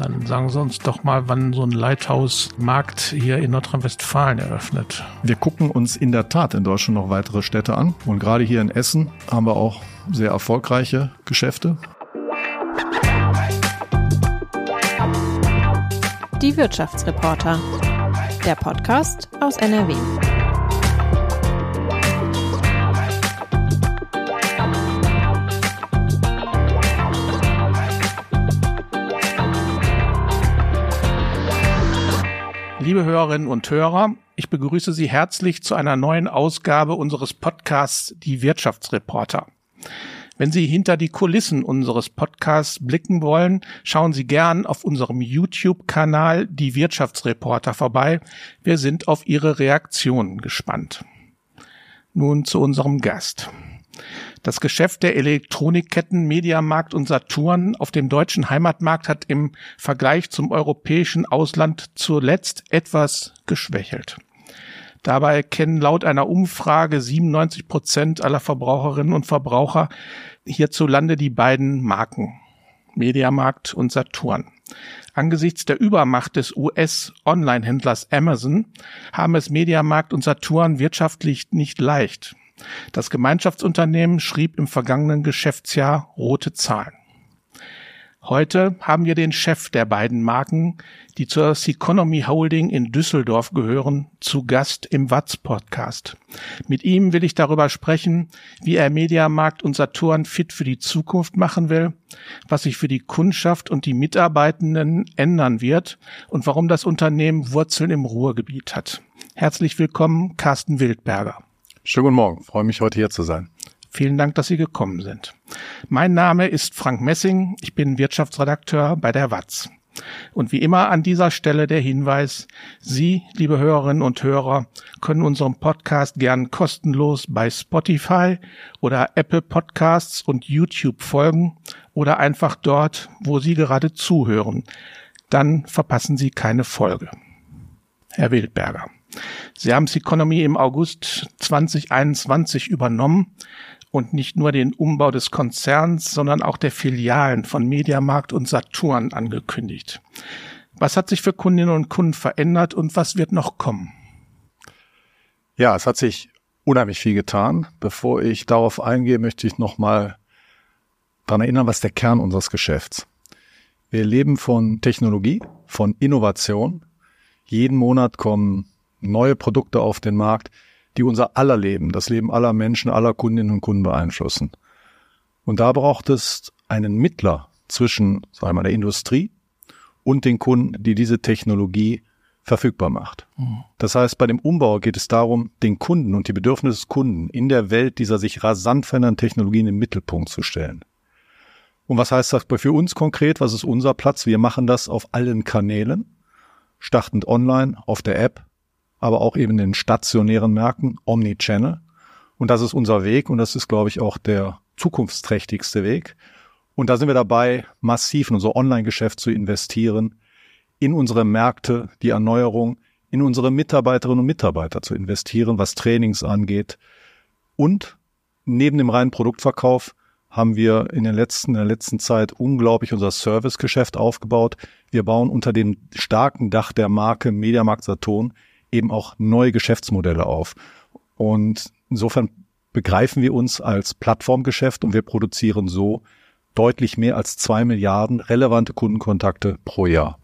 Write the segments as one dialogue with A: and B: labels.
A: Dann sagen Sie uns doch mal, wann so ein Lighthouse-Markt hier in Nordrhein-Westfalen eröffnet.
B: Wir gucken uns in der Tat in Deutschland noch weitere Städte an. Und gerade hier in Essen haben wir auch sehr erfolgreiche Geschäfte.
C: Die Wirtschaftsreporter. Der Podcast aus NRW.
A: Liebe Hörerinnen und Hörer, ich begrüße Sie herzlich zu einer neuen Ausgabe unseres Podcasts Die Wirtschaftsreporter. Wenn Sie hinter die Kulissen unseres Podcasts blicken wollen, schauen Sie gern auf unserem YouTube-Kanal Die Wirtschaftsreporter vorbei. Wir sind auf Ihre Reaktionen gespannt. Nun zu unserem Gast. Das Geschäft der Elektronikketten Mediamarkt und Saturn auf dem deutschen Heimatmarkt hat im Vergleich zum europäischen Ausland zuletzt etwas geschwächelt. Dabei kennen laut einer Umfrage 97 Prozent aller Verbraucherinnen und Verbraucher hierzulande die beiden Marken Mediamarkt und Saturn. Angesichts der Übermacht des US-Online-Händlers Amazon haben es Mediamarkt und Saturn wirtschaftlich nicht leicht. Das Gemeinschaftsunternehmen schrieb im vergangenen Geschäftsjahr rote Zahlen. Heute haben wir den Chef der beiden Marken, die zur Seconomy Holding in Düsseldorf gehören, zu Gast im Watz Podcast. Mit ihm will ich darüber sprechen, wie er Mediamarkt und Saturn fit für die Zukunft machen will, was sich für die Kundschaft und die Mitarbeitenden ändern wird und warum das Unternehmen Wurzeln im Ruhrgebiet hat. Herzlich willkommen, Carsten Wildberger.
B: Schönen guten Morgen, freue mich heute hier zu sein.
A: Vielen Dank, dass Sie gekommen sind. Mein Name ist Frank Messing, ich bin Wirtschaftsredakteur bei der WAZ. Und wie immer an dieser Stelle der Hinweis, Sie, liebe Hörerinnen und Hörer, können unserem Podcast gern kostenlos bei Spotify oder Apple Podcasts und YouTube folgen oder einfach dort, wo Sie gerade zuhören. Dann verpassen Sie keine Folge. Herr Wildberger. Sie haben Economy im August 2021 übernommen und nicht nur den Umbau des Konzerns, sondern auch der Filialen von Mediamarkt und Saturn angekündigt. Was hat sich für Kundinnen und Kunden verändert und was wird noch kommen?
B: Ja, es hat sich unheimlich viel getan. Bevor ich darauf eingehe, möchte ich nochmal daran erinnern, was der Kern unseres Geschäfts. Wir leben von Technologie, von Innovation. Jeden Monat kommen neue Produkte auf den Markt, die unser aller Leben, das Leben aller Menschen, aller Kundinnen und Kunden beeinflussen. Und da braucht es einen Mittler zwischen, sagen wir mal, der Industrie und den Kunden, die diese Technologie verfügbar macht. Mhm. Das heißt, bei dem Umbau geht es darum, den Kunden und die Bedürfnisse des Kunden in der Welt dieser sich rasant verändernden Technologien im Mittelpunkt zu stellen. Und was heißt das für uns konkret? Was ist unser Platz? Wir machen das auf allen Kanälen, startend online, auf der App, aber auch eben in stationären Märkten, Omnichannel. Und das ist unser Weg und das ist, glaube ich, auch der zukunftsträchtigste Weg. Und da sind wir dabei, massiv in unser Online-Geschäft zu investieren, in unsere Märkte, die Erneuerung, in unsere Mitarbeiterinnen und Mitarbeiter zu investieren, was Trainings angeht. Und neben dem reinen Produktverkauf haben wir in, den letzten, in der letzten Zeit unglaublich unser Servicegeschäft aufgebaut. Wir bauen unter dem starken Dach der Marke Mediamarkt Saturn eben auch neue Geschäftsmodelle auf. Und insofern begreifen wir uns als Plattformgeschäft und wir produzieren so deutlich mehr als zwei Milliarden relevante Kundenkontakte pro Jahr.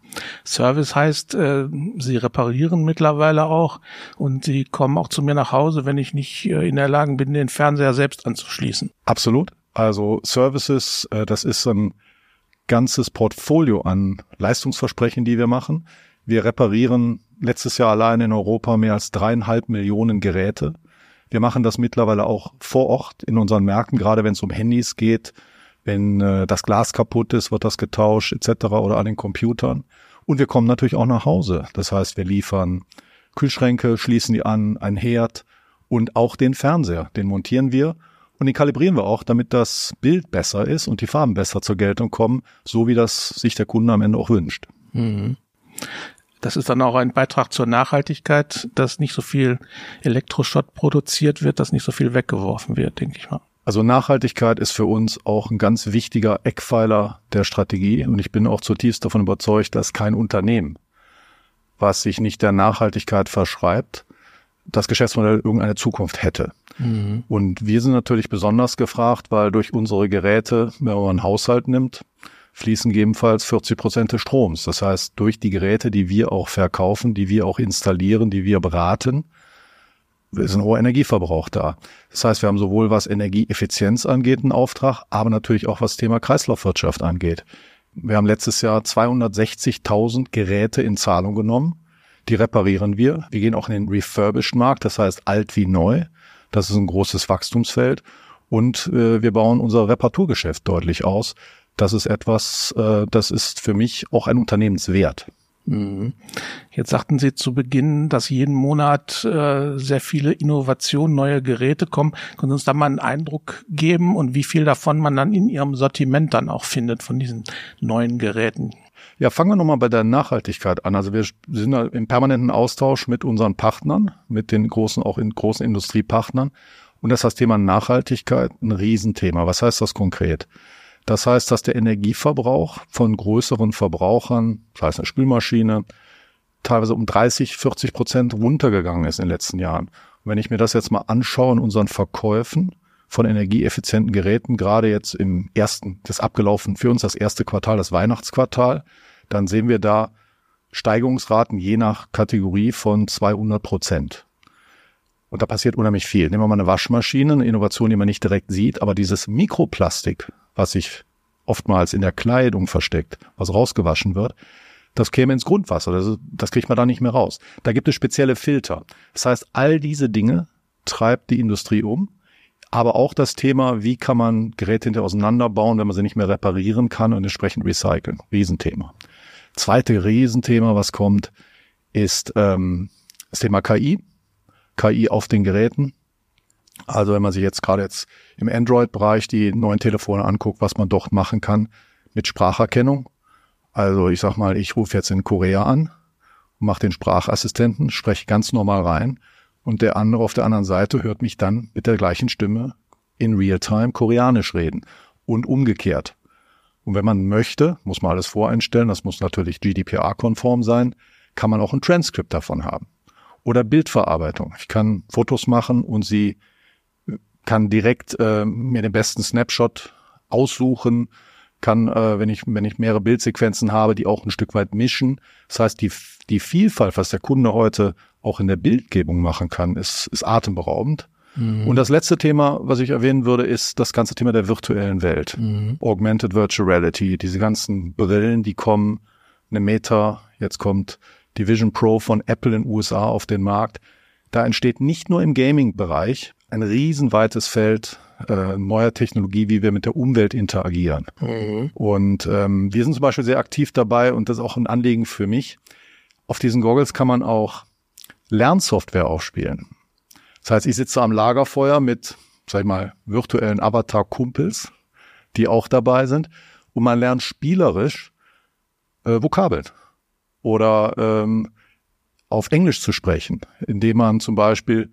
A: Service heißt, äh, Sie reparieren mittlerweile auch und Sie kommen auch zu mir nach Hause, wenn ich nicht äh, in der Lage bin, den Fernseher selbst anzuschließen.
B: Absolut. Also Services, äh, das ist ein ganzes Portfolio an Leistungsversprechen, die wir machen. Wir reparieren letztes Jahr allein in Europa mehr als dreieinhalb Millionen Geräte. Wir machen das mittlerweile auch vor Ort in unseren Märkten, gerade wenn es um Handys geht. Wenn äh, das Glas kaputt ist, wird das getauscht etc. oder an den Computern. Und wir kommen natürlich auch nach Hause. Das heißt, wir liefern Kühlschränke, schließen die an, ein Herd und auch den Fernseher. Den montieren wir und den kalibrieren wir auch, damit das Bild besser ist und die Farben besser zur Geltung kommen, so wie das sich der Kunde am Ende auch wünscht. Mhm.
A: Das ist dann auch ein Beitrag zur Nachhaltigkeit, dass nicht so viel Elektroschrott produziert wird, dass nicht so viel weggeworfen wird, denke ich mal.
B: Also Nachhaltigkeit ist für uns auch ein ganz wichtiger Eckpfeiler der Strategie und ich bin auch zutiefst davon überzeugt, dass kein Unternehmen, was sich nicht der Nachhaltigkeit verschreibt, das Geschäftsmodell irgendeine Zukunft hätte. Mhm. Und wir sind natürlich besonders gefragt, weil durch unsere Geräte, wenn man einen Haushalt nimmt, fließen gegebenenfalls 40 Prozent des Stroms. Das heißt, durch die Geräte, die wir auch verkaufen, die wir auch installieren, die wir beraten, ist ein hoher Energieverbrauch da. Das heißt, wir haben sowohl was Energieeffizienz angeht einen Auftrag, aber natürlich auch was Thema Kreislaufwirtschaft angeht. Wir haben letztes Jahr 260.000 Geräte in Zahlung genommen. Die reparieren wir. Wir gehen auch in den Refurbished-Markt, das heißt alt wie neu. Das ist ein großes Wachstumsfeld. Und äh, wir bauen unser Reparaturgeschäft deutlich aus. Das ist etwas, äh, das ist für mich auch ein Unternehmenswert.
A: Mhm. Jetzt sagten Sie zu Beginn, dass jeden Monat äh, sehr viele Innovationen, neue Geräte kommen. Können Sie uns da mal einen Eindruck geben und wie viel davon man dann in Ihrem Sortiment dann auch findet von diesen neuen Geräten?
B: Ja, fangen wir nochmal bei der Nachhaltigkeit an. Also wir sind im permanenten Austausch mit unseren Partnern, mit den großen, auch in großen Industriepartnern. Und das ist das Thema Nachhaltigkeit ein Riesenthema. Was heißt das konkret? Das heißt, dass der Energieverbrauch von größeren Verbrauchern, sei es eine Spülmaschine, teilweise um 30, 40 Prozent runtergegangen ist in den letzten Jahren. Und wenn ich mir das jetzt mal anschaue in unseren Verkäufen von energieeffizienten Geräten, gerade jetzt im ersten, das abgelaufen, für uns das erste Quartal, das Weihnachtsquartal, dann sehen wir da Steigungsraten je nach Kategorie von 200 Prozent. Und da passiert unheimlich viel. Nehmen wir mal eine Waschmaschine, eine Innovation, die man nicht direkt sieht, aber dieses Mikroplastik, was sich oftmals in der Kleidung versteckt, was rausgewaschen wird, das käme ins Grundwasser. Das, das kriegt man da nicht mehr raus. Da gibt es spezielle Filter. Das heißt, all diese Dinge treibt die Industrie um. Aber auch das Thema, wie kann man Geräte hinterher auseinanderbauen, wenn man sie nicht mehr reparieren kann und entsprechend recyceln. Riesenthema. Zweite Riesenthema, was kommt, ist ähm, das Thema KI. KI auf den Geräten. Also wenn man sich jetzt gerade jetzt im Android-Bereich die neuen Telefone anguckt, was man dort machen kann mit Spracherkennung. Also ich sag mal, ich rufe jetzt in Korea an, mache den Sprachassistenten, spreche ganz normal rein und der andere auf der anderen Seite hört mich dann mit der gleichen Stimme in Realtime koreanisch reden und umgekehrt. Und wenn man möchte, muss man alles voreinstellen, das muss natürlich GDPR-konform sein, kann man auch ein Transkript davon haben. Oder Bildverarbeitung. Ich kann Fotos machen und sie kann direkt äh, mir den besten Snapshot aussuchen, kann, äh, wenn ich, wenn ich mehrere Bildsequenzen habe, die auch ein Stück weit mischen. Das heißt, die, die Vielfalt, was der Kunde heute auch in der Bildgebung machen kann, ist, ist atemberaubend. Mhm. Und das letzte Thema, was ich erwähnen würde, ist das ganze Thema der virtuellen Welt. Mhm. Augmented Virtual Reality, diese ganzen Brillen, die kommen, eine Meta, jetzt kommt die Vision Pro von Apple in den USA auf den Markt. Da entsteht nicht nur im Gaming-Bereich ein riesenweites Feld äh, neuer Technologie, wie wir mit der Umwelt interagieren. Mhm. Und ähm, wir sind zum Beispiel sehr aktiv dabei und das ist auch ein Anliegen für mich. Auf diesen Goggles kann man auch Lernsoftware aufspielen. Das heißt, ich sitze am Lagerfeuer mit, sag ich mal, virtuellen Avatar-Kumpels, die auch dabei sind, und man lernt spielerisch äh, Vokabeln oder ähm, auf Englisch zu sprechen, indem man zum Beispiel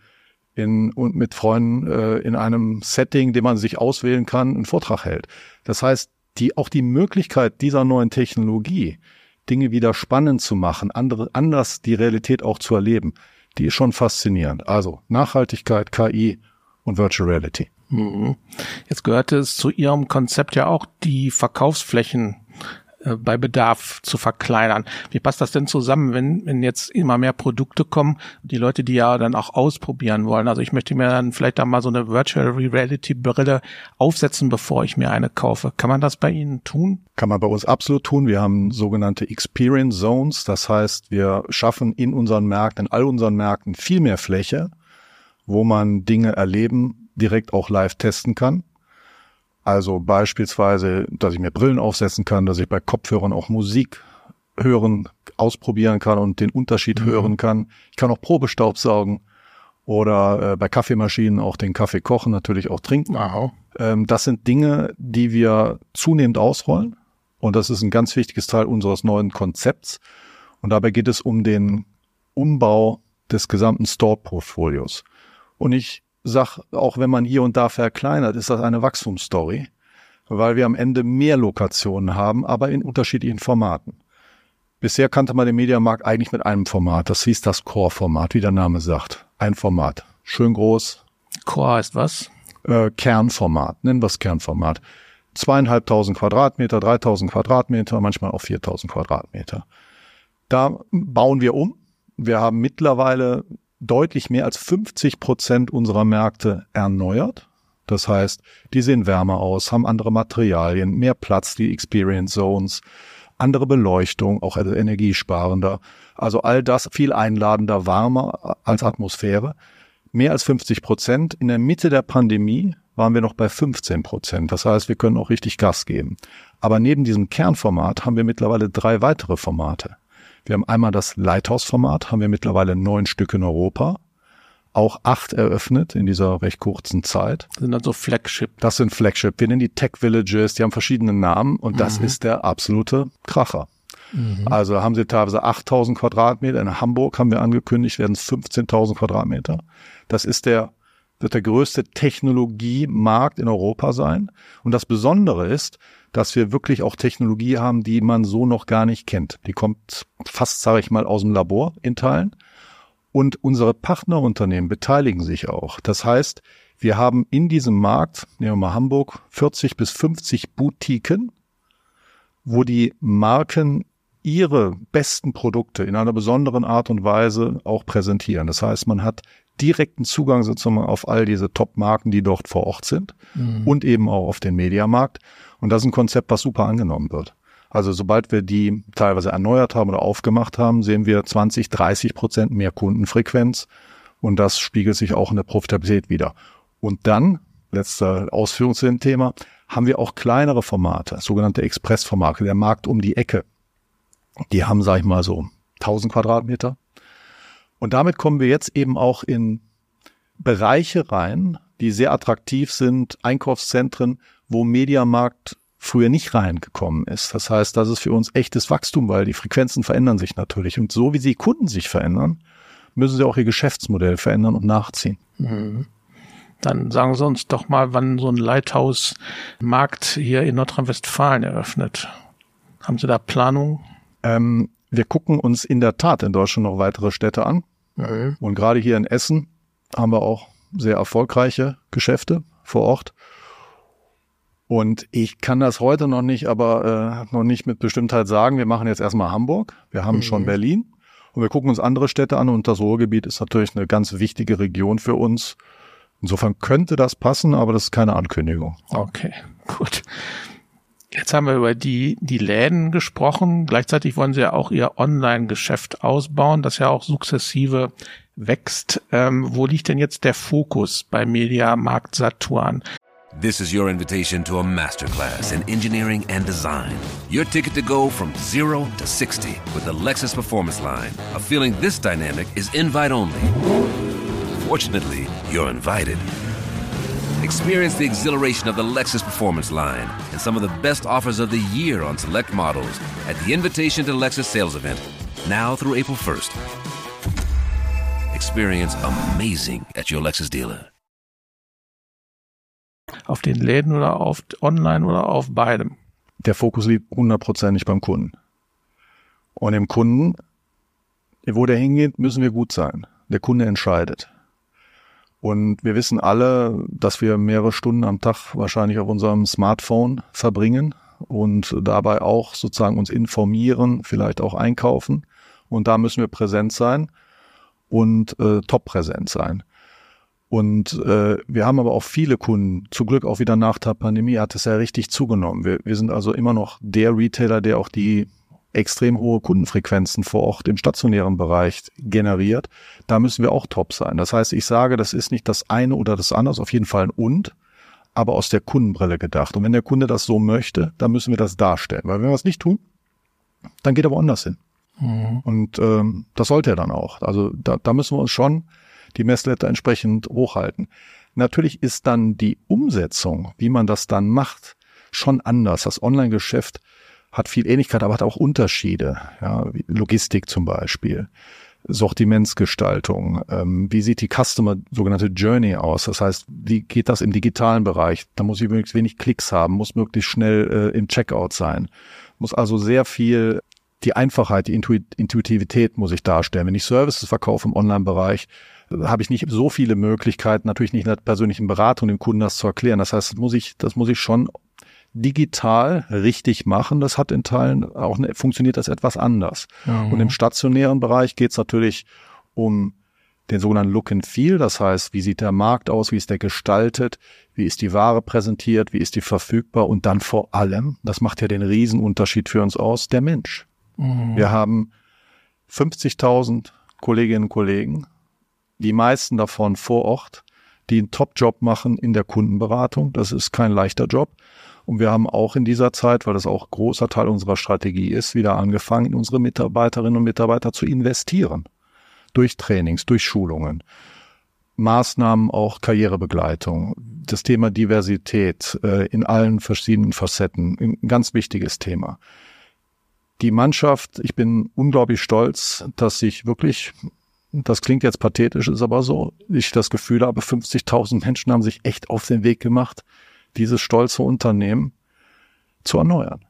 B: in, und mit Freunden äh, in einem Setting, den man sich auswählen kann, einen Vortrag hält. Das heißt, die, auch die Möglichkeit dieser neuen Technologie, Dinge wieder spannend zu machen, andere, anders die Realität auch zu erleben, die ist schon faszinierend. Also Nachhaltigkeit, KI und Virtual Reality.
A: Mhm. Jetzt gehörte es zu Ihrem Konzept ja auch die Verkaufsflächen äh, bei Bedarf zu verkleinern. Wie passt das denn zusammen, wenn, wenn jetzt immer mehr Produkte kommen, die Leute, die ja dann auch ausprobieren wollen? Also ich möchte mir dann vielleicht da mal so eine Virtual Reality Brille aufsetzen, bevor ich mir eine kaufe. Kann man das bei Ihnen tun?
B: Kann man bei uns absolut tun. Wir haben sogenannte Experience Zones. Das heißt, wir schaffen in unseren Märkten, in all unseren Märkten viel mehr Fläche, wo man Dinge erleben, direkt auch live testen kann. Also beispielsweise, dass ich mir Brillen aufsetzen kann, dass ich bei Kopfhörern auch Musik hören, ausprobieren kann und den Unterschied mhm. hören kann. Ich kann auch Probestaub saugen oder äh, bei Kaffeemaschinen auch den Kaffee kochen, natürlich auch trinken. Wow. Ähm, das sind Dinge, die wir zunehmend ausrollen und das ist ein ganz wichtiges Teil unseres neuen Konzepts. Und dabei geht es um den Umbau des gesamten Store-Portfolios. Und ich sag, auch wenn man hier und da verkleinert, ist das eine Wachstumsstory, weil wir am Ende mehr Lokationen haben, aber in unterschiedlichen Formaten. Bisher kannte man den Mediamarkt eigentlich mit einem Format. Das hieß das Core-Format, wie der Name sagt. Ein Format. Schön groß.
A: Core heißt was?
B: Äh, Kernformat. Nennen wir es Kernformat. Zweieinhalbtausend Quadratmeter, dreitausend Quadratmeter, manchmal auch viertausend Quadratmeter. Da bauen wir um. Wir haben mittlerweile deutlich mehr als 50 Prozent unserer Märkte erneuert. Das heißt, die sehen wärmer aus, haben andere Materialien, mehr Platz, die Experience Zones, andere Beleuchtung, auch energiesparender. Also all das viel einladender, warmer als Atmosphäre. Mehr als 50 Prozent. In der Mitte der Pandemie waren wir noch bei 15 Prozent. Das heißt, wir können auch richtig Gas geben. Aber neben diesem Kernformat haben wir mittlerweile drei weitere Formate. Wir haben einmal das Lighthouse-Format, haben wir mittlerweile neun Stück in Europa, auch acht eröffnet in dieser recht kurzen Zeit.
A: Das sind also Flagship.
B: Das sind Flagship. Wir nennen die Tech Villages, die haben verschiedene Namen und das mhm. ist der absolute Kracher. Mhm. Also haben sie teilweise 8000 Quadratmeter. In Hamburg haben wir angekündigt, werden es 15.000 Quadratmeter. Das ist der, wird der größte Technologiemarkt in Europa sein. Und das Besondere ist, dass wir wirklich auch Technologie haben, die man so noch gar nicht kennt. Die kommt fast, sage ich mal, aus dem Labor in Teilen. Und unsere Partnerunternehmen beteiligen sich auch. Das heißt, wir haben in diesem Markt, nehmen wir mal Hamburg, 40 bis 50 Boutiquen, wo die Marken ihre besten Produkte in einer besonderen Art und Weise auch präsentieren. Das heißt, man hat direkten Zugang sozusagen auf all diese Top-Marken, die dort vor Ort sind mhm. und eben auch auf den Mediamarkt. Und das ist ein Konzept, was super angenommen wird. Also sobald wir die teilweise erneuert haben oder aufgemacht haben, sehen wir 20, 30 Prozent mehr Kundenfrequenz und das spiegelt sich auch in der Profitabilität wieder. Und dann, letzte Ausführung zu dem Thema, haben wir auch kleinere Formate, sogenannte Expressformate, der Markt um die Ecke. Die haben, sag ich mal, so 1000 Quadratmeter, und damit kommen wir jetzt eben auch in Bereiche rein, die sehr attraktiv sind, Einkaufszentren, wo Mediamarkt früher nicht reingekommen ist. Das heißt, das ist für uns echtes Wachstum, weil die Frequenzen verändern sich natürlich. Und so wie die Kunden sich verändern, müssen sie auch ihr Geschäftsmodell verändern und nachziehen. Mhm.
A: Dann sagen Sie uns doch mal, wann so ein Lighthouse-Markt hier in Nordrhein-Westfalen eröffnet. Haben Sie da Planung?
B: Ähm, wir gucken uns in der Tat in Deutschland noch weitere Städte an. Mhm. Und gerade hier in Essen haben wir auch sehr erfolgreiche Geschäfte vor Ort. Und ich kann das heute noch nicht, aber äh, noch nicht mit Bestimmtheit sagen. Wir machen jetzt erstmal Hamburg. Wir haben mhm. schon Berlin. Und wir gucken uns andere Städte an. Und das Ruhrgebiet ist natürlich eine ganz wichtige Region für uns. Insofern könnte das passen, aber das ist keine Ankündigung.
A: Okay, gut. Jetzt haben wir über die, die Läden gesprochen. Gleichzeitig wollen sie ja auch ihr Online-Geschäft ausbauen, das ja auch sukzessive wächst. Ähm, wo liegt denn jetzt der Fokus bei Media Markt Saturn?
D: This is your invitation to a masterclass in engineering and design. Your ticket to go from zero to 60 with the Lexus Performance Line. A feeling this dynamic is invite only. Fortunately, you're invited. Experience the exhilaration of the Lexus Performance line and some of the best offers of the year on select models at the Invitation to Lexus sales event, now through April 1st. Experience amazing at your Lexus dealer.
A: Auf den Läden oder auf online oder auf beidem?
B: Der Fokus liegt hundertprozentig beim Kunden. Und dem Kunden, wo der hingeht, müssen wir gut sein. Der Kunde entscheidet. Und wir wissen alle, dass wir mehrere Stunden am Tag wahrscheinlich auf unserem Smartphone verbringen und dabei auch sozusagen uns informieren, vielleicht auch einkaufen. Und da müssen wir präsent sein und äh, top präsent sein. Und äh, wir haben aber auch viele Kunden, zum Glück auch wieder nach der Pandemie hat es ja richtig zugenommen. Wir, wir sind also immer noch der Retailer, der auch die extrem hohe Kundenfrequenzen vor Ort im stationären Bereich generiert. Da müssen wir auch top sein. Das heißt, ich sage, das ist nicht das eine oder das andere, auf jeden Fall ein und, aber aus der Kundenbrille gedacht. Und wenn der Kunde das so möchte, dann müssen wir das darstellen. Weil wenn wir es nicht tun, dann geht er woanders hin. Mhm. Und ähm, das sollte er dann auch. Also da, da müssen wir uns schon die Messlatte entsprechend hochhalten. Natürlich ist dann die Umsetzung, wie man das dann macht, schon anders. Das Online-Geschäft hat viel Ähnlichkeit, aber hat auch Unterschiede. Ja, Logistik zum Beispiel. Sortimentsgestaltung? Ähm, wie sieht die Customer sogenannte Journey aus? Das heißt, wie geht das im digitalen Bereich? Da muss ich möglichst wenig Klicks haben, muss möglichst schnell äh, im Checkout sein, muss also sehr viel die Einfachheit, die Intuitivität muss ich darstellen. Wenn ich Services verkaufe im Online-Bereich, habe ich nicht so viele Möglichkeiten, natürlich nicht in der persönlichen Beratung dem Kunden das zu erklären. Das heißt, das muss ich, das muss ich schon digital richtig machen. Das hat in Teilen auch ne, funktioniert das etwas anders. Mhm. Und im stationären Bereich geht es natürlich um den sogenannten Look and Feel. Das heißt, wie sieht der Markt aus? Wie ist der gestaltet? Wie ist die Ware präsentiert? Wie ist die verfügbar? Und dann vor allem, das macht ja den Riesenunterschied für uns aus, der Mensch. Mhm. Wir haben 50.000 Kolleginnen und Kollegen, die meisten davon vor Ort, die einen Top-Job machen in der Kundenberatung. Das ist kein leichter Job. Und wir haben auch in dieser Zeit, weil das auch großer Teil unserer Strategie ist, wieder angefangen, in unsere Mitarbeiterinnen und Mitarbeiter zu investieren. Durch Trainings, durch Schulungen. Maßnahmen auch Karrierebegleitung, das Thema Diversität äh, in allen verschiedenen Facetten, ein ganz wichtiges Thema. Die Mannschaft, ich bin unglaublich stolz, dass sich wirklich, das klingt jetzt pathetisch, ist aber so, ich das Gefühl habe, 50.000 Menschen haben sich echt auf den Weg gemacht, dieses stolze Unternehmen zu erneuern.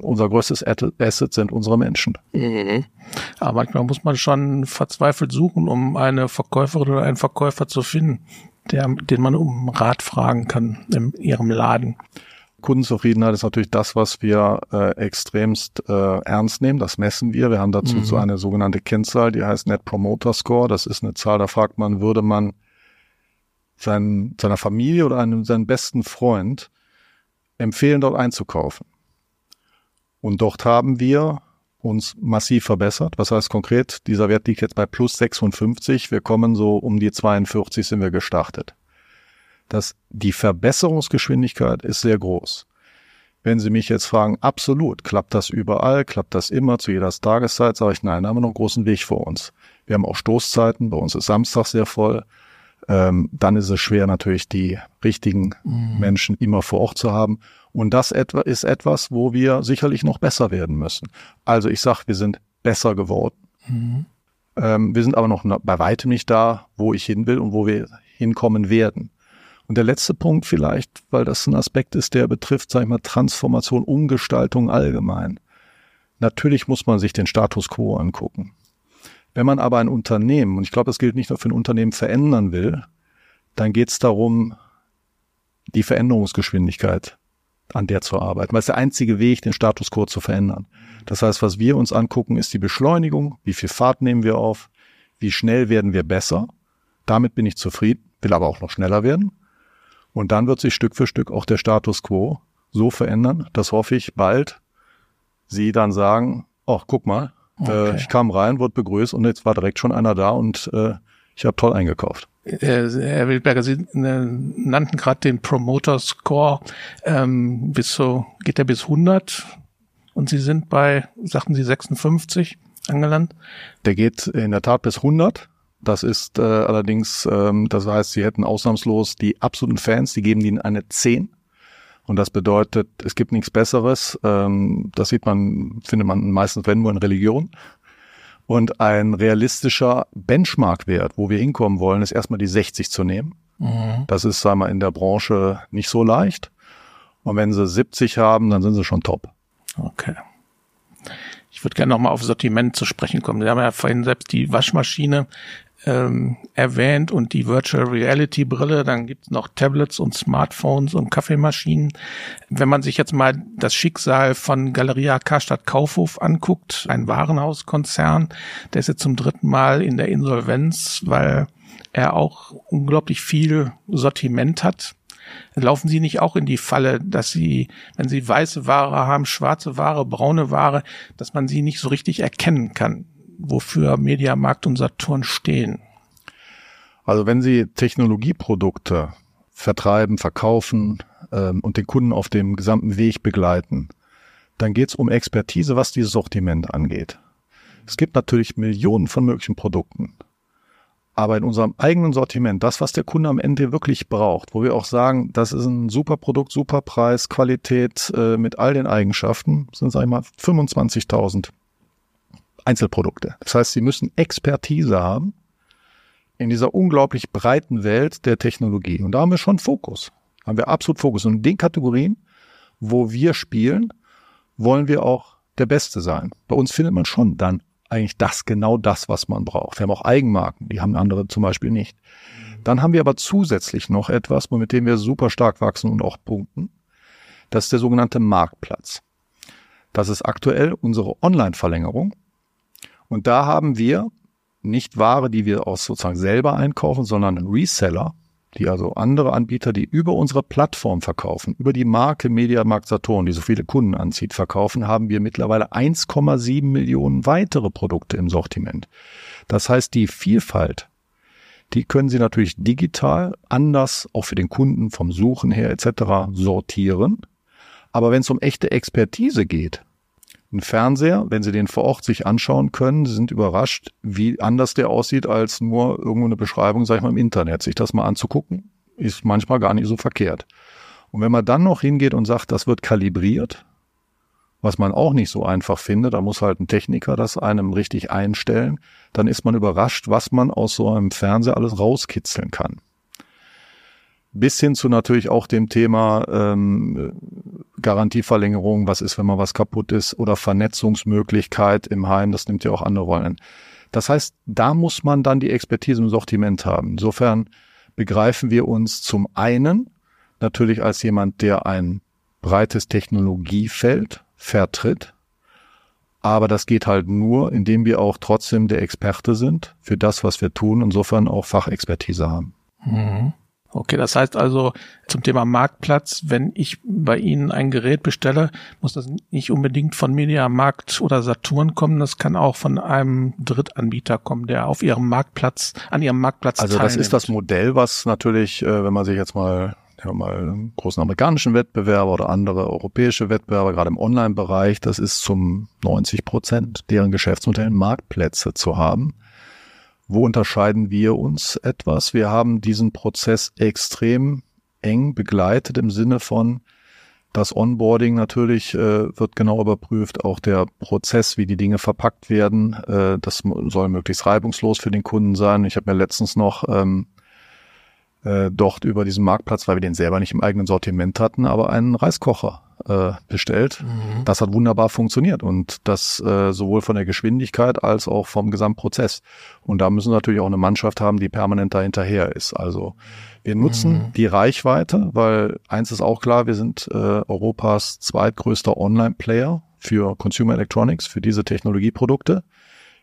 B: Unser größtes Asset sind unsere Menschen.
A: Mhm. Aber manchmal muss man schon verzweifelt suchen, um eine Verkäuferin oder einen Verkäufer zu finden, der, den man um Rat fragen kann in ihrem Laden.
B: Kundenzufriedenheit ist natürlich das, was wir äh, extremst äh, ernst nehmen. Das messen wir. Wir haben dazu mhm. so eine sogenannte Kennzahl, die heißt Net Promoter Score. Das ist eine Zahl, da fragt man, würde man seinen, seiner Familie oder einem seinen besten Freund empfehlen, dort einzukaufen. Und dort haben wir uns massiv verbessert. Was heißt konkret? Dieser Wert liegt jetzt bei plus 56. Wir kommen so um die 42 sind wir gestartet. Das, die Verbesserungsgeschwindigkeit ist sehr groß. Wenn Sie mich jetzt fragen, absolut, klappt das überall, klappt das immer zu jeder Tageszeit, sage ich nein, da haben wir noch einen großen Weg vor uns. Wir haben auch Stoßzeiten, bei uns ist Samstag sehr voll ähm, dann ist es schwer natürlich die richtigen mhm. Menschen immer vor Ort zu haben. Und das etwa ist etwas, wo wir sicherlich noch besser werden müssen. Also ich sage, wir sind besser geworden. Mhm. Ähm, wir sind aber noch bei weitem nicht da, wo ich hin will und wo wir hinkommen werden. Und der letzte Punkt vielleicht, weil das ein Aspekt ist, der betrifft, sag ich mal, Transformation, Umgestaltung allgemein. Natürlich muss man sich den Status quo angucken. Wenn man aber ein Unternehmen, und ich glaube, das gilt nicht nur für ein Unternehmen, verändern will, dann geht es darum, die Veränderungsgeschwindigkeit an der zu arbeiten, weil es der einzige Weg, den Status quo zu verändern. Das heißt, was wir uns angucken, ist die Beschleunigung, wie viel Fahrt nehmen wir auf, wie schnell werden wir besser. Damit bin ich zufrieden, will aber auch noch schneller werden. Und dann wird sich Stück für Stück auch der Status quo so verändern, dass hoffe ich bald Sie dann sagen, ach, guck mal, okay. Äh, ich kam rein, wurde begrüßt und jetzt war direkt schon einer da und äh, ich habe toll eingekauft.
A: Äh, Herr Wildberger, Sie äh, nannten gerade den Promoter Score. Ähm, bis so, geht der bis 100? Und Sie sind bei, sagten Sie, 56 angelandet?
B: Der geht in der Tat bis 100. Das ist äh, allerdings, ähm, das heißt, Sie hätten ausnahmslos die absoluten Fans, die geben Ihnen eine 10. Und das bedeutet, es gibt nichts Besseres. Ähm, das sieht man, findet man meistens, wenn nur in Religion. Und ein realistischer Benchmark-Wert, wo wir hinkommen wollen, ist erstmal die 60 zu nehmen. Mhm. Das ist, sagen wir, in der Branche nicht so leicht. Und wenn sie 70 haben, dann sind sie schon top.
A: Okay. Ich würde gerne nochmal auf Sortiment zu sprechen kommen. Sie haben ja vorhin selbst die Waschmaschine ähm, erwähnt und die Virtual Reality Brille, dann gibt's noch Tablets und Smartphones und Kaffeemaschinen. Wenn man sich jetzt mal das Schicksal von Galeria Karstadt Kaufhof anguckt, ein Warenhauskonzern, der ist jetzt zum dritten Mal in der Insolvenz, weil er auch unglaublich viel Sortiment hat. Laufen Sie nicht auch in die Falle, dass Sie, wenn Sie weiße Ware haben, schwarze Ware, braune Ware, dass man sie nicht so richtig erkennen kann? Wofür Mediamarkt und Saturn stehen?
B: Also wenn Sie Technologieprodukte vertreiben, verkaufen ähm, und den Kunden auf dem gesamten Weg begleiten, dann geht es um Expertise, was dieses Sortiment angeht. Es gibt natürlich Millionen von möglichen Produkten. Aber in unserem eigenen Sortiment, das, was der Kunde am Ende wirklich braucht, wo wir auch sagen, das ist ein super Produkt, super Preis, Qualität äh, mit all den Eigenschaften, sind, sag ich mal, 25.000 Einzelprodukte. Das heißt, sie müssen Expertise haben in dieser unglaublich breiten Welt der Technologie. Und da haben wir schon Fokus. Haben wir absolut Fokus. Und in den Kategorien, wo wir spielen, wollen wir auch der Beste sein. Bei uns findet man schon dann eigentlich das, genau das, was man braucht. Wir haben auch Eigenmarken, die haben andere zum Beispiel nicht. Dann haben wir aber zusätzlich noch etwas, mit dem wir super stark wachsen und auch punkten. Das ist der sogenannte Marktplatz. Das ist aktuell unsere Online-Verlängerung. Und da haben wir nicht Ware, die wir aus sozusagen selber einkaufen, sondern Reseller, die also andere Anbieter, die über unsere Plattform verkaufen, über die Marke Mediamarkt Saturn, die so viele Kunden anzieht, verkaufen, haben wir mittlerweile 1,7 Millionen weitere Produkte im Sortiment. Das heißt, die Vielfalt, die können Sie natürlich digital anders, auch für den Kunden vom Suchen her etc. sortieren. Aber wenn es um echte Expertise geht, ein Fernseher, wenn Sie den vor Ort sich anschauen können, Sie sind überrascht, wie anders der aussieht als nur irgendwo eine Beschreibung, sag ich mal, im Internet. Sich das mal anzugucken, ist manchmal gar nicht so verkehrt. Und wenn man dann noch hingeht und sagt, das wird kalibriert, was man auch nicht so einfach findet, da muss halt ein Techniker das einem richtig einstellen, dann ist man überrascht, was man aus so einem Fernseher alles rauskitzeln kann bis hin zu natürlich auch dem Thema ähm, Garantieverlängerung, was ist, wenn mal was kaputt ist, oder Vernetzungsmöglichkeit im Heim, das nimmt ja auch andere Rollen. Das heißt, da muss man dann die Expertise im Sortiment haben. Insofern begreifen wir uns zum einen natürlich als jemand, der ein breites Technologiefeld vertritt, aber das geht halt nur, indem wir auch trotzdem der Experte sind für das, was wir tun, insofern auch Fachexpertise haben.
A: Mhm. Okay, das heißt also zum Thema Marktplatz, wenn ich bei Ihnen ein Gerät bestelle, muss das nicht unbedingt von Mediamarkt oder Saturn kommen, das kann auch von einem Drittanbieter kommen, der auf Ihrem Marktplatz, an Ihrem Marktplatz
B: Also
A: teilnimmt.
B: das ist das Modell, was natürlich, äh, wenn man sich jetzt mal ja, mal großen amerikanischen Wettbewerber oder andere europäische Wettbewerber, gerade im Online-Bereich, das ist zum 90 Prozent deren Geschäftsmodell Marktplätze zu haben. Wo unterscheiden wir uns etwas? Wir haben diesen Prozess extrem eng begleitet im Sinne von, das Onboarding natürlich äh, wird genau überprüft, auch der Prozess, wie die Dinge verpackt werden. Äh, das soll möglichst reibungslos für den Kunden sein. Ich habe mir letztens noch ähm, äh, dort über diesen Marktplatz, weil wir den selber nicht im eigenen Sortiment hatten, aber einen Reiskocher äh, bestellt. Mhm. Das hat wunderbar funktioniert und das äh, sowohl von der Geschwindigkeit als auch vom Gesamtprozess. Und da müssen wir natürlich auch eine Mannschaft haben, die permanent dahinterher ist. Also wir nutzen mhm. die Reichweite, weil eins ist auch klar, wir sind äh, Europas zweitgrößter Online-Player für Consumer Electronics, für diese Technologieprodukte.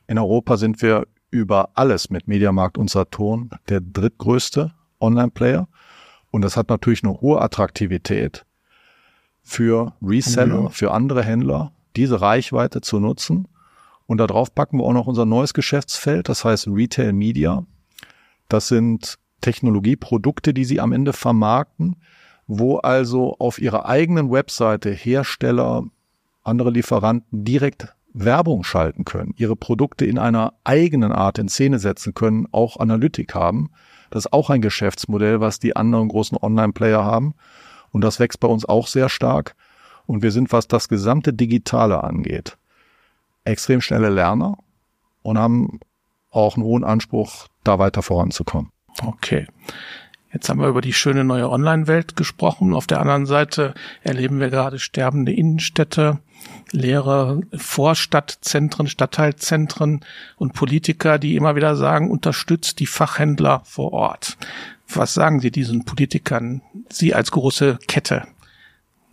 B: In Europa sind wir über alles mit Mediamarkt und Saturn der drittgrößte Online-Player. Und das hat natürlich eine hohe Attraktivität für Reseller, ja. für andere Händler, diese Reichweite zu nutzen. Und darauf packen wir auch noch unser neues Geschäftsfeld, das heißt Retail Media. Das sind Technologieprodukte, die sie am Ende vermarkten, wo also auf ihrer eigenen Webseite Hersteller, andere Lieferanten direkt Werbung schalten können, ihre Produkte in einer eigenen Art in Szene setzen können, auch Analytik haben. Das ist auch ein Geschäftsmodell, was die anderen großen Online-Player haben. Und das wächst bei uns auch sehr stark. Und wir sind, was das gesamte Digitale angeht, extrem schnelle Lerner und haben auch einen hohen Anspruch, da weiter voranzukommen.
A: Okay. Jetzt haben wir über die schöne neue Online-Welt gesprochen. Auf der anderen Seite erleben wir gerade sterbende Innenstädte, leere Vorstadtzentren, Stadtteilzentren und Politiker, die immer wieder sagen, unterstützt die Fachhändler vor Ort. Was sagen Sie diesen Politikern, Sie als große Kette?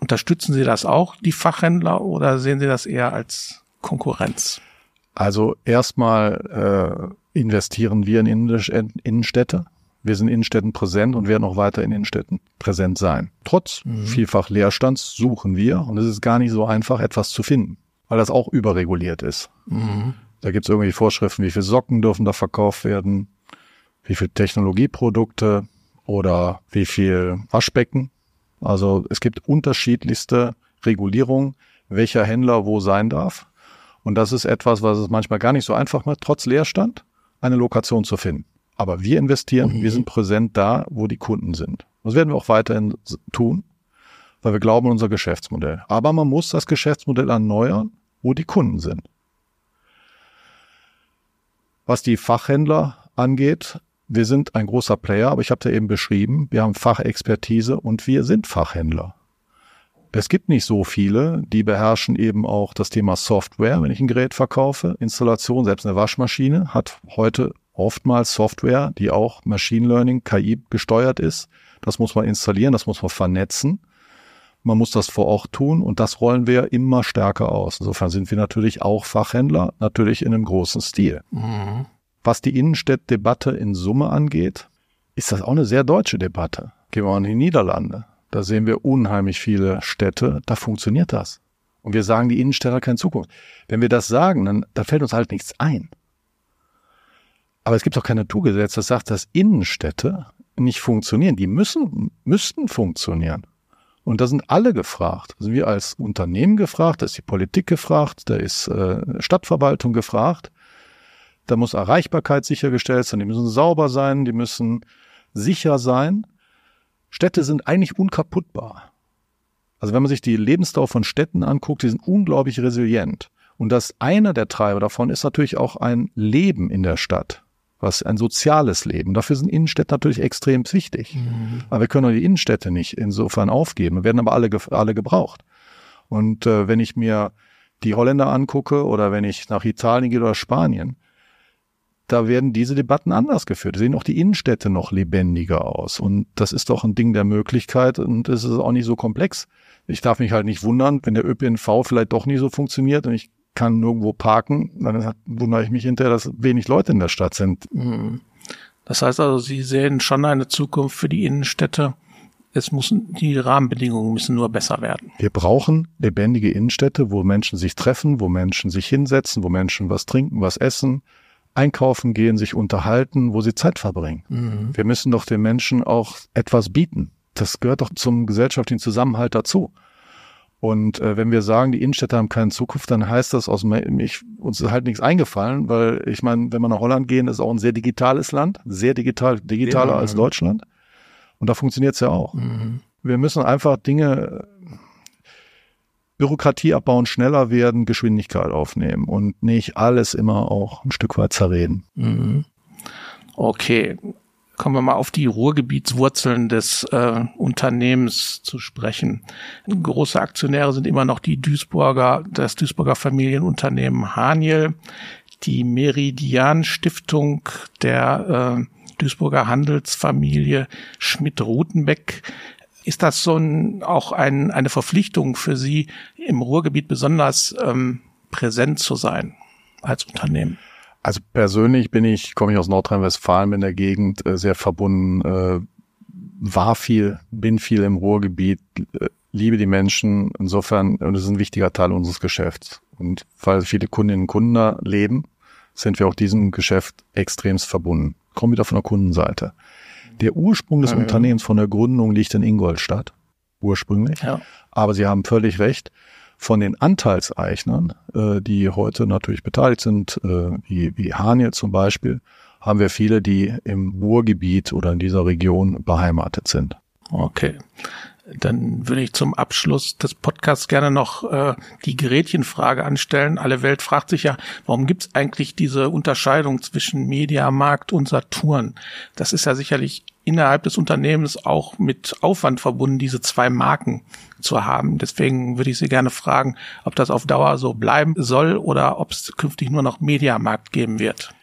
A: Unterstützen Sie das auch, die Fachhändler, oder sehen Sie das eher als Konkurrenz?
B: Also erstmal äh, investieren wir in Innenstädte. Wir sind in Innenstädten präsent und werden auch weiter in Innenstädten präsent sein. Trotz mhm. vielfach Leerstands suchen wir und es ist gar nicht so einfach, etwas zu finden, weil das auch überreguliert ist. Mhm. Da gibt es irgendwie Vorschriften, wie viele Socken dürfen da verkauft werden, wie viel Technologieprodukte oder wie viel Waschbecken. Also es gibt unterschiedlichste Regulierungen, welcher Händler wo sein darf. Und das ist etwas, was es manchmal gar nicht so einfach macht, trotz Leerstand eine Lokation zu finden. Aber wir investieren, mhm. wir sind präsent da, wo die Kunden sind. Das werden wir auch weiterhin tun, weil wir glauben an unser Geschäftsmodell. Aber man muss das Geschäftsmodell erneuern, wo die Kunden sind. Was die Fachhändler angeht, wir sind ein großer Player, aber ich habe ja eben beschrieben, wir haben Fachexpertise und wir sind Fachhändler. Es gibt nicht so viele, die beherrschen eben auch das Thema Software, wenn ich ein Gerät verkaufe. Installation, selbst eine Waschmaschine hat heute oftmals Software, die auch Machine Learning, KI gesteuert ist. Das muss man installieren, das muss man vernetzen. Man muss das vor Ort tun und das rollen wir immer stärker aus. Insofern sind wir natürlich auch Fachhändler, natürlich in einem großen Stil. Mhm. Was die Innenstädtdebatte in Summe angeht, ist das auch eine sehr deutsche Debatte. Gehen wir mal in die Niederlande. Da sehen wir unheimlich viele Städte, da funktioniert das. Und wir sagen, die Innenstädte haben keine Zukunft. Wenn wir das sagen, dann, dann fällt uns halt nichts ein. Aber es gibt auch kein Naturgesetz, das sagt, dass Innenstädte nicht funktionieren. Die müssen, müssten funktionieren. Und da sind alle gefragt. Sind wir als Unternehmen gefragt, da ist die Politik gefragt, da ist äh, Stadtverwaltung gefragt. Da muss Erreichbarkeit sichergestellt sein, die müssen sauber sein, die müssen sicher sein. Städte sind eigentlich unkaputtbar. Also wenn man sich die Lebensdauer von Städten anguckt, die sind unglaublich resilient. Und das einer der Treiber davon ist natürlich auch ein Leben in der Stadt, was ein soziales Leben. Dafür sind Innenstädte natürlich extrem wichtig. Mhm. Aber wir können die Innenstädte nicht insofern aufgeben, werden aber alle, alle gebraucht. Und äh, wenn ich mir die Holländer angucke oder wenn ich nach Italien gehe oder Spanien, da werden diese Debatten anders geführt. Da sehen auch die Innenstädte noch lebendiger aus. Und das ist doch ein Ding der Möglichkeit und es ist auch nicht so komplex. Ich darf mich halt nicht wundern, wenn der ÖPNV vielleicht doch nicht so funktioniert und ich kann nirgendwo parken, dann wundere ich mich hinterher, dass wenig Leute in der Stadt sind. Mhm.
A: Das heißt also, Sie sehen schon eine Zukunft für die Innenstädte. Es müssen, die Rahmenbedingungen müssen nur besser werden.
B: Wir brauchen lebendige Innenstädte, wo Menschen sich treffen, wo Menschen sich hinsetzen, wo Menschen was trinken, was essen, einkaufen gehen, sich unterhalten, wo sie Zeit verbringen. Mhm. Wir müssen doch den Menschen auch etwas bieten. Das gehört doch zum gesellschaftlichen Zusammenhalt dazu. Und äh, wenn wir sagen, die Innenstädte haben keine Zukunft, dann heißt das aus mich, uns ist halt nichts eingefallen, weil ich meine, wenn wir nach Holland gehen, ist auch ein sehr digitales Land, sehr digital, digitaler ja, als Deutschland. Und da funktioniert es ja auch. Mhm. Wir müssen einfach Dinge Bürokratie abbauen, schneller werden, Geschwindigkeit aufnehmen und nicht alles immer auch ein Stück weit zerreden. Mhm.
A: Okay. Kommen wir mal auf die Ruhrgebietswurzeln des äh, Unternehmens zu sprechen. Große Aktionäre sind immer noch die Duisburger, das Duisburger Familienunternehmen Haniel, die Meridian Stiftung der äh, Duisburger Handelsfamilie Schmidt-Rutenbeck, ist das so ein, auch ein, eine Verpflichtung für Sie, im Ruhrgebiet besonders ähm, präsent zu sein als Unternehmen?
B: Also persönlich bin ich, komme ich aus Nordrhein-Westfalen in der Gegend, äh, sehr verbunden, äh, war viel, bin viel im Ruhrgebiet, äh, liebe die Menschen. Insofern, und es ist ein wichtiger Teil unseres Geschäfts. Und weil viele Kundinnen und Kunden da leben, sind wir auch diesem Geschäft extremst verbunden. Kommen wieder von der Kundenseite. Der Ursprung des ja, Unternehmens von der Gründung liegt in Ingolstadt, ursprünglich. Ja. Aber Sie haben völlig recht. Von den Anteilseignern, äh, die heute natürlich beteiligt sind, äh, wie, wie Haniel zum Beispiel, haben wir viele, die im Ruhrgebiet oder in dieser Region beheimatet sind.
A: Okay. Dann würde ich zum Abschluss des Podcasts gerne noch äh, die Gerätchenfrage anstellen. Alle Welt fragt sich ja, warum gibt es eigentlich diese Unterscheidung zwischen Mediamarkt und Saturn? Das ist ja sicherlich innerhalb des Unternehmens auch mit Aufwand verbunden, diese zwei Marken zu haben. Deswegen würde ich Sie gerne fragen, ob das auf Dauer so bleiben soll oder ob es künftig nur noch Mediamarkt geben wird.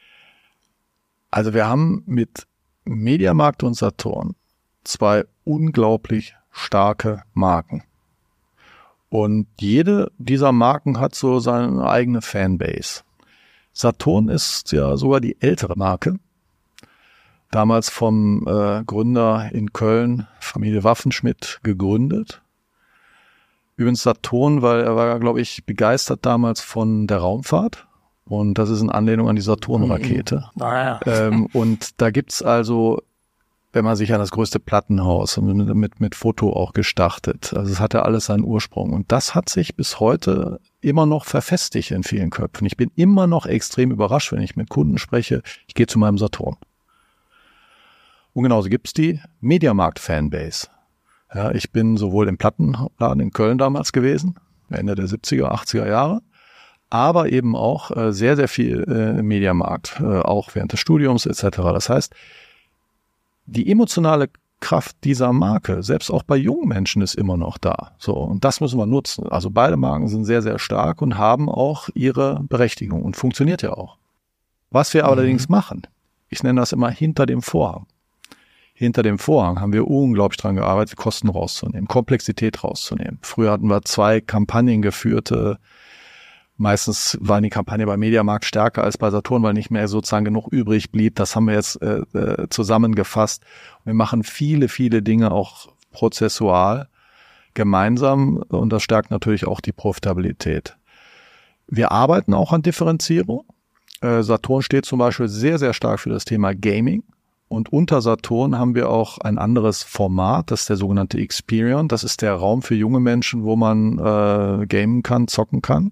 B: Also wir haben mit Mediamarkt und Saturn zwei unglaublich starke Marken. Und jede dieser Marken hat so seine eigene Fanbase. Saturn ist ja sogar die ältere Marke. Damals vom äh, Gründer in Köln, Familie Waffenschmidt, gegründet. Übrigens Saturn, weil er war, glaube ich, begeistert damals von der Raumfahrt. Und das ist in Anlehnung an die Saturn-Rakete. Mhm. Ah, ja. ähm, und da gibt's also wenn man sich an das größte Plattenhaus mit, mit, mit Foto auch gestartet. Also es hatte alles seinen Ursprung. Und das hat sich bis heute immer noch verfestigt in vielen Köpfen. Ich bin immer noch extrem überrascht, wenn ich mit Kunden spreche. Ich gehe zu meinem Saturn. Und genauso gibt's die Mediamarkt-Fanbase. Ja, ich bin sowohl im Plattenladen in Köln damals gewesen, Ende der 70er, 80er Jahre, aber eben auch äh, sehr, sehr viel äh, im Mediamarkt, äh, auch während des Studiums etc. Das heißt, die emotionale Kraft dieser Marke, selbst auch bei jungen Menschen, ist immer noch da. So, und das müssen wir nutzen. Also beide Marken sind sehr, sehr stark und haben auch ihre Berechtigung und funktioniert ja auch. Was wir mhm. allerdings machen, ich nenne das immer hinter dem Vorhang. Hinter dem Vorhang haben wir unglaublich dran gearbeitet, Kosten rauszunehmen, Komplexität rauszunehmen. Früher hatten wir zwei Kampagnen geführte Meistens war die Kampagne bei Mediamarkt stärker als bei Saturn, weil nicht mehr sozusagen genug übrig blieb. Das haben wir jetzt äh, äh, zusammengefasst. Wir machen viele, viele Dinge auch prozessual gemeinsam und das stärkt natürlich auch die Profitabilität. Wir arbeiten auch an Differenzierung. Äh, Saturn steht zum Beispiel sehr, sehr stark für das Thema Gaming. Und unter Saturn haben wir auch ein anderes Format, das ist der sogenannte Experion. Das ist der Raum für junge Menschen, wo man äh, gamen kann, zocken kann.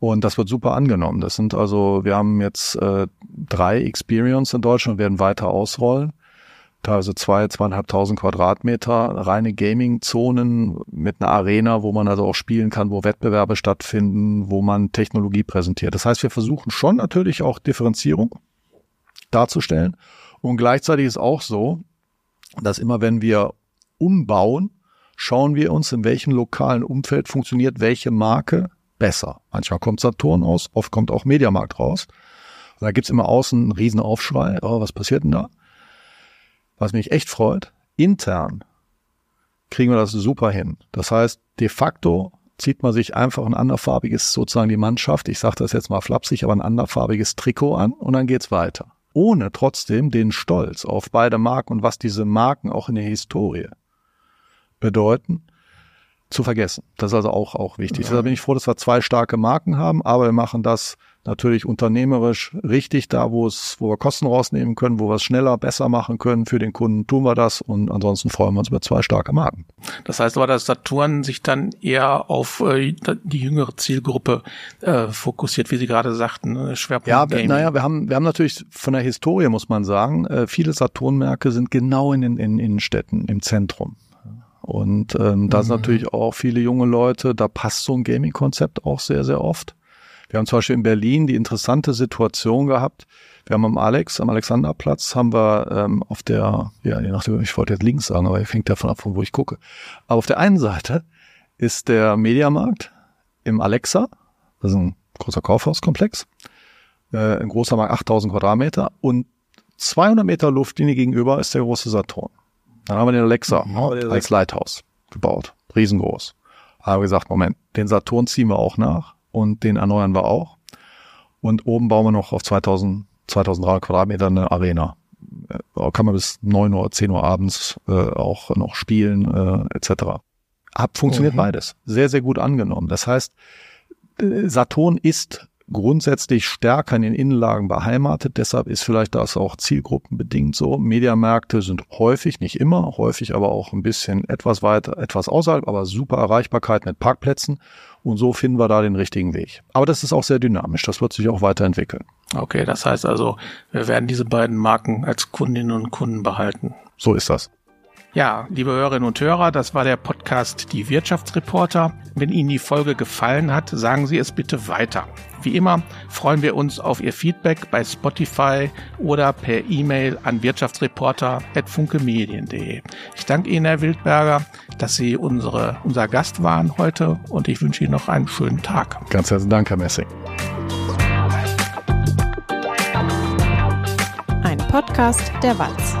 B: Und das wird super angenommen. Das sind also, wir haben jetzt äh, drei Experience in Deutschland und werden weiter ausrollen. Teilweise zwei, zweieinhalbtausend Quadratmeter, reine Gaming-Zonen mit einer Arena, wo man also auch spielen kann, wo Wettbewerbe stattfinden, wo man Technologie präsentiert. Das heißt, wir versuchen schon natürlich auch Differenzierung darzustellen. Und gleichzeitig ist auch so, dass immer wenn wir umbauen, schauen wir uns, in welchem lokalen Umfeld funktioniert welche Marke besser. Manchmal kommt Saturn aus, oft kommt auch Mediamarkt raus. Und da gibt's immer außen einen riesen Aufschrei. Oh, was passiert denn da? Was mich echt freut, intern kriegen wir das super hin. Das heißt, de facto zieht man sich einfach ein anderfarbiges, sozusagen die Mannschaft, ich sage das jetzt mal flapsig, aber ein anderfarbiges Trikot an und dann geht's weiter. Ohne trotzdem den Stolz auf beide Marken und was diese Marken auch in der Historie bedeuten, zu vergessen. Das ist also auch, auch wichtig. Ja. Deshalb bin ich froh, dass wir zwei starke Marken haben, aber wir machen das natürlich unternehmerisch richtig da, wo es, wo wir Kosten rausnehmen können, wo wir es schneller, besser machen können für den Kunden, tun wir das und ansonsten freuen wir uns über zwei starke Marken.
A: Das heißt aber, dass Saturn sich dann eher auf äh, die jüngere Zielgruppe äh, fokussiert, wie Sie gerade sagten, ne?
B: Schwerpunkt Ja, Gaming. naja, wir haben, wir haben natürlich von der Historie, muss man sagen, äh, viele Saturn-Märkte sind genau in den in Innenstädten, im Zentrum. Und ähm, da mhm. sind natürlich auch viele junge Leute, da passt so ein Gaming-Konzept auch sehr, sehr oft. Wir haben zum Beispiel in Berlin die interessante Situation gehabt. Wir haben am Alex, am Alexanderplatz, haben wir ähm, auf der, ja, je nachdem, ich wollte jetzt links sagen, aber ich hängt davon ab, von wo ich gucke. Aber auf der einen Seite ist der Mediamarkt im Alexa, das ist ein großer Kaufhauskomplex, äh, ein großer Markt, 8000 Quadratmeter und 200 Meter Luftlinie gegenüber ist der große Saturn. Dann haben wir den Alexa mhm. als Lighthouse gebaut. Riesengroß. Haben wir gesagt, Moment, den Saturn ziehen wir auch nach und den erneuern wir auch. Und oben bauen wir noch auf 2000, 2300 Quadratmeter eine Arena. Da kann man bis 9 Uhr, 10 Uhr abends äh, auch noch spielen, äh, etc. Hab funktioniert mhm. beides. Sehr, sehr gut angenommen. Das heißt, äh, Saturn ist grundsätzlich stärker in den Innenlagen beheimatet. Deshalb ist vielleicht das auch zielgruppenbedingt so. Mediamärkte sind häufig, nicht immer, häufig aber auch ein bisschen etwas weiter, etwas außerhalb, aber super Erreichbarkeit mit Parkplätzen. Und so finden wir da den richtigen Weg. Aber das ist auch sehr dynamisch. Das wird sich auch weiterentwickeln.
A: Okay, das heißt also, wir werden diese beiden Marken als Kundinnen und Kunden behalten.
B: So ist das.
A: Ja, liebe Hörerinnen und Hörer, das war der Podcast Die Wirtschaftsreporter. Wenn Ihnen die Folge gefallen hat, sagen Sie es bitte weiter. Wie immer freuen wir uns auf Ihr Feedback bei Spotify oder per E-Mail an wirtschaftsreporter.funkemedien.de. Ich danke Ihnen, Herr Wildberger, dass Sie unsere, unser Gast waren heute und ich wünsche Ihnen noch einen schönen Tag.
B: Ganz herzlichen Dank, Herr Messing.
C: Ein Podcast der Walz.